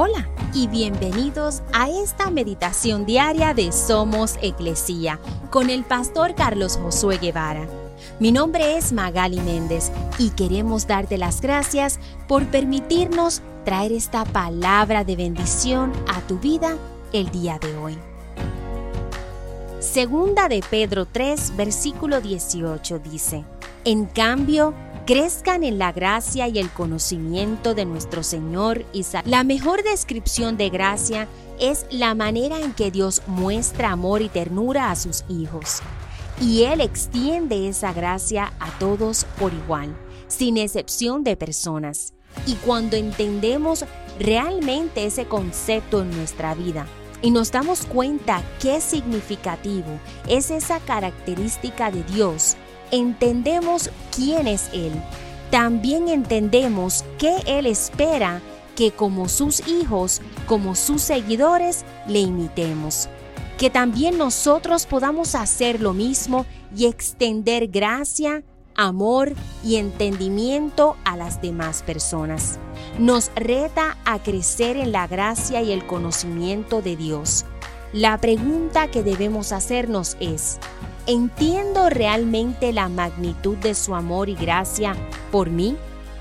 Hola y bienvenidos a esta meditación diaria de Somos Iglesia con el pastor Carlos Josué Guevara. Mi nombre es Magali Méndez y queremos darte las gracias por permitirnos traer esta palabra de bendición a tu vida el día de hoy. Segunda de Pedro 3, versículo 18 dice, En cambio, crezcan en la gracia y el conocimiento de nuestro Señor y La mejor descripción de gracia es la manera en que Dios muestra amor y ternura a sus hijos. Y Él extiende esa gracia a todos por igual, sin excepción de personas. Y cuando entendemos realmente ese concepto en nuestra vida, y nos damos cuenta qué significativo es esa característica de Dios, entendemos quién es Él. También entendemos que Él espera que como sus hijos, como sus seguidores, le imitemos. Que también nosotros podamos hacer lo mismo y extender gracia, amor y entendimiento a las demás personas. Nos reta a crecer en la gracia y el conocimiento de Dios. La pregunta que debemos hacernos es, ¿entiendo realmente la magnitud de su amor y gracia por mí?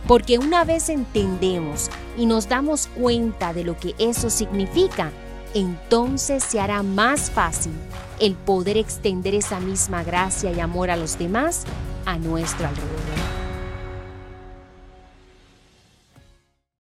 Porque una vez entendemos y nos damos cuenta de lo que eso significa, entonces se hará más fácil el poder extender esa misma gracia y amor a los demás a nuestro alrededor.